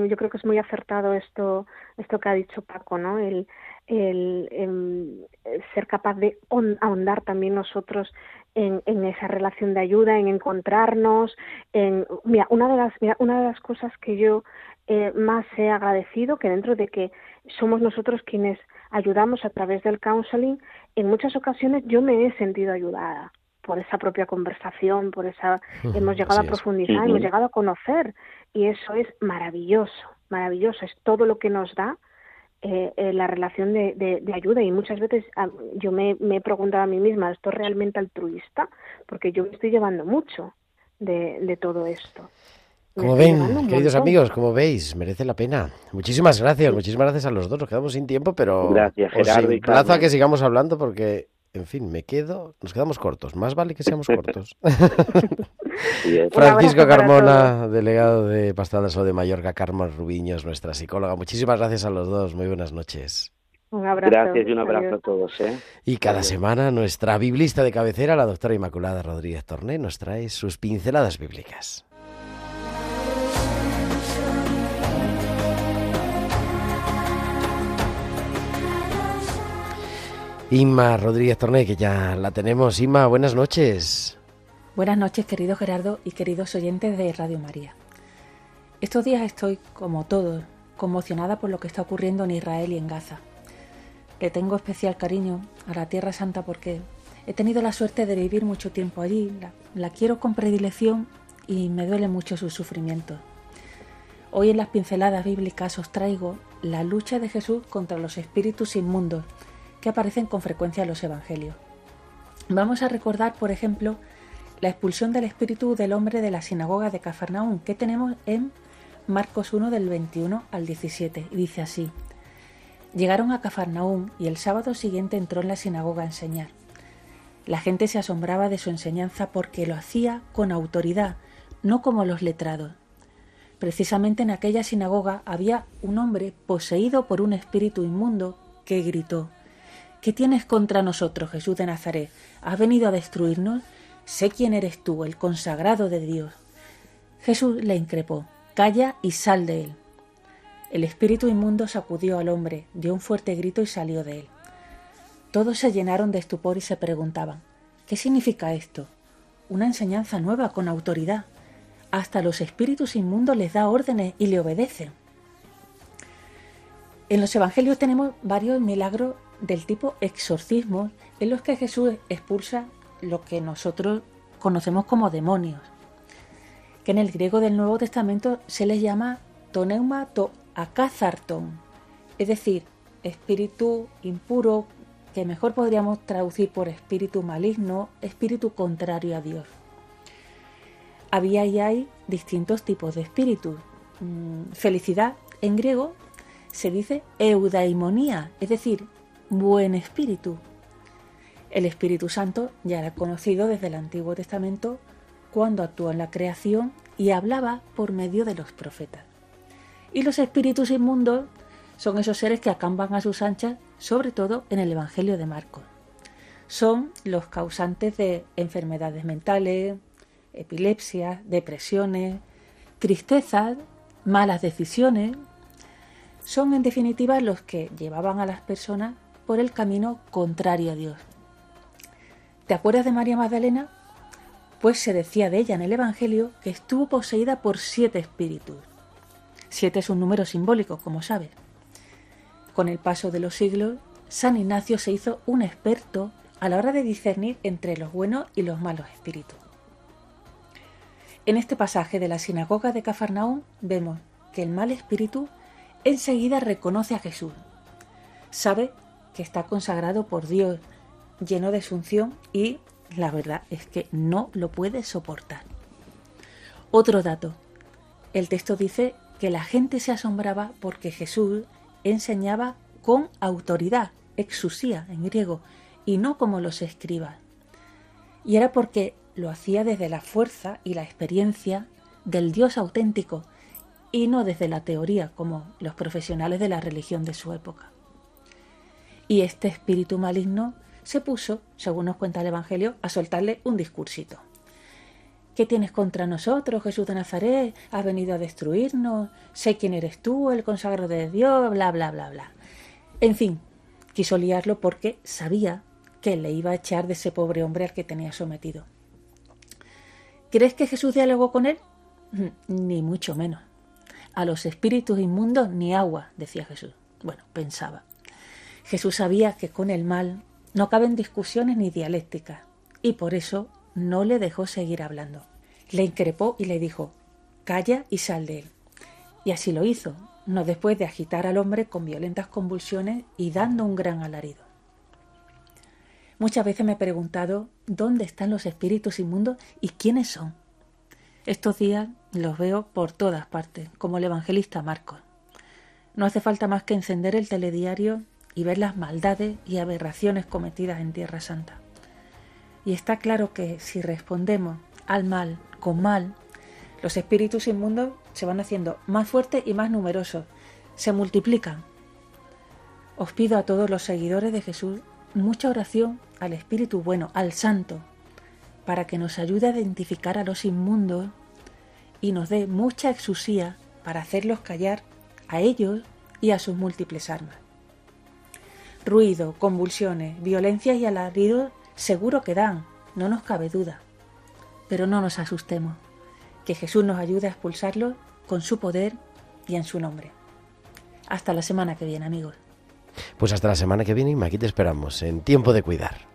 yo creo que es muy acertado esto, esto que ha dicho Paco, ¿no? El, el, em, ser capaz de ahondar también nosotros en, en, esa relación de ayuda, en encontrarnos. En, mira, una de las, mira, una de las cosas que yo eh, más he agradecido, que dentro de que somos nosotros quienes ayudamos a través del counseling, en muchas ocasiones yo me he sentido ayudada por esa propia conversación, por esa hemos llegado a profundizar, hemos llegado a conocer y eso es maravilloso, maravilloso, es todo lo que nos da eh, eh, la relación de, de, ayuda y muchas veces ah, yo me, me, he preguntado a mí misma, ¿esto es realmente altruista? Porque yo me estoy llevando mucho de, de todo esto. Como ven, queridos amigos, como veis, merece la pena. Muchísimas gracias, muchísimas gracias a los dos. Nos quedamos sin tiempo, pero gracias, Gerardo os plazo a que sigamos hablando porque, en fin, me quedo, nos quedamos cortos. Más vale que seamos cortos. (laughs) Francisco Carmona, delegado de Pastoral de de Mallorca, Carmen Rubiños, nuestra psicóloga. Muchísimas gracias a los dos. Muy buenas noches. Un abrazo. Gracias y un abrazo a todos. ¿eh? Y cada semana nuestra biblista de cabecera, la doctora Inmaculada Rodríguez Torné, nos trae sus pinceladas bíblicas. Inma Rodríguez Torné, que ya la tenemos. Inma, buenas noches. Buenas noches, querido Gerardo y queridos oyentes de Radio María. Estos días estoy, como todos, conmocionada por lo que está ocurriendo en Israel y en Gaza. Le tengo especial cariño a la Tierra Santa porque he tenido la suerte de vivir mucho tiempo allí, la, la quiero con predilección y me duele mucho su sufrimiento. Hoy en las pinceladas bíblicas os traigo la lucha de Jesús contra los espíritus inmundos que aparecen con frecuencia en los Evangelios. Vamos a recordar, por ejemplo, la expulsión del espíritu del hombre de la sinagoga de Cafarnaún, que tenemos en Marcos 1 del 21 al 17, y dice así. Llegaron a Cafarnaún y el sábado siguiente entró en la sinagoga a enseñar. La gente se asombraba de su enseñanza porque lo hacía con autoridad, no como los letrados. Precisamente en aquella sinagoga había un hombre poseído por un espíritu inmundo que gritó ¿Qué tienes contra nosotros, Jesús de Nazaret? ¿Has venido a destruirnos? Sé quién eres tú, el consagrado de Dios. Jesús le increpó, Calla y sal de él. El espíritu inmundo sacudió al hombre, dio un fuerte grito y salió de él. Todos se llenaron de estupor y se preguntaban, ¿qué significa esto? Una enseñanza nueva con autoridad. Hasta los espíritus inmundos les da órdenes y le obedecen. En los evangelios tenemos varios milagros del tipo exorcismo en los que Jesús expulsa lo que nosotros conocemos como demonios, que en el griego del Nuevo Testamento se les llama toneuma to akazarton, es decir, espíritu impuro, que mejor podríamos traducir por espíritu maligno, espíritu contrario a Dios. Había y hay distintos tipos de espíritus. Mm, felicidad en griego se dice eudaimonía, es decir, buen espíritu. El Espíritu Santo ya era conocido desde el Antiguo Testamento cuando actuó en la creación y hablaba por medio de los profetas. Y los espíritus inmundos son esos seres que acampan a sus anchas, sobre todo en el Evangelio de Marcos. Son los causantes de enfermedades mentales, epilepsia, depresiones, tristezas, malas decisiones. Son en definitiva los que llevaban a las personas por el camino contrario a Dios. ¿Te acuerdas de María Magdalena? Pues se decía de ella en el Evangelio que estuvo poseída por siete espíritus. Siete es un número simbólico, como sabes. Con el paso de los siglos, San Ignacio se hizo un experto a la hora de discernir entre los buenos y los malos espíritus. En este pasaje de la sinagoga de Cafarnaún vemos que el mal espíritu enseguida reconoce a Jesús. Sabe que está consagrado por Dios, lleno de asunción y la verdad es que no lo puede soportar. Otro dato. El texto dice que la gente se asombraba porque Jesús enseñaba con autoridad, exusía en griego, y no como los escribas. Y era porque lo hacía desde la fuerza y la experiencia del Dios auténtico y no desde la teoría como los profesionales de la religión de su época. Y este espíritu maligno se puso, según nos cuenta el Evangelio, a soltarle un discursito. ¿Qué tienes contra nosotros, Jesús de Nazaret? ¿Has venido a destruirnos? Sé quién eres tú, el consagrado de Dios, bla, bla, bla, bla. En fin, quiso liarlo porque sabía que le iba a echar de ese pobre hombre al que tenía sometido. ¿Crees que Jesús dialogó con él? Ni mucho menos. A los espíritus inmundos ni agua, decía Jesús. Bueno, pensaba. Jesús sabía que con el mal no caben discusiones ni dialécticas, y por eso no le dejó seguir hablando. Le increpó y le dijo, Calla y sal de él. Y así lo hizo, no después de agitar al hombre con violentas convulsiones y dando un gran alarido. Muchas veces me he preguntado dónde están los espíritus inmundos y quiénes son. Estos días los veo por todas partes, como el evangelista Marcos. No hace falta más que encender el telediario y ver las maldades y aberraciones cometidas en Tierra Santa. Y está claro que si respondemos al mal con mal, los espíritus inmundos se van haciendo más fuertes y más numerosos, se multiplican. Os pido a todos los seguidores de Jesús mucha oración al Espíritu bueno, al Santo, para que nos ayude a identificar a los inmundos y nos dé mucha exusía para hacerlos callar a ellos y a sus múltiples armas. Ruido, convulsiones, violencias y alaridos seguro que dan, no nos cabe duda. Pero no nos asustemos, que Jesús nos ayude a expulsarlos con su poder y en su nombre. Hasta la semana que viene, amigos. Pues hasta la semana que viene, y aquí te esperamos, en tiempo de cuidar.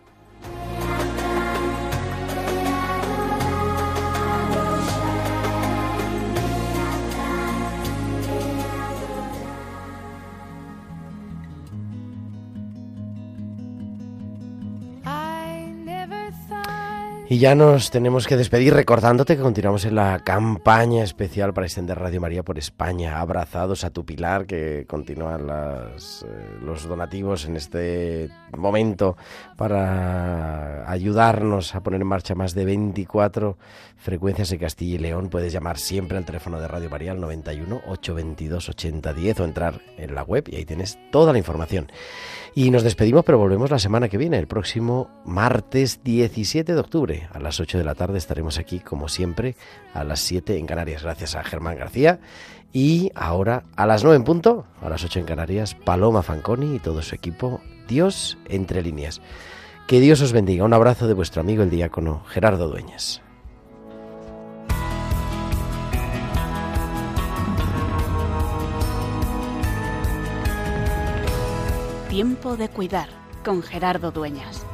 Y ya nos tenemos que despedir recordándote que continuamos en la campaña especial para extender Radio María por España. Abrazados a tu pilar, que continúan las, eh, los donativos en este momento para ayudarnos a poner en marcha más de 24 frecuencias en Castilla y León. Puedes llamar siempre al teléfono de Radio María al 91 822 8010 o entrar en la web y ahí tienes toda la información. Y nos despedimos, pero volvemos la semana que viene, el próximo martes 17 de A las 8 de la tarde estaremos aquí, como siempre, a las 7 en Canarias. Gracias a Germán García. Y ahora, a las 9 en punto, a las 8 en Canarias, Paloma Fanconi y todo su equipo. Dios entre líneas. Que Dios os bendiga. Un abrazo de vuestro amigo el diácono Gerardo Dueñas. Tiempo de cuidar con Gerardo Dueñas.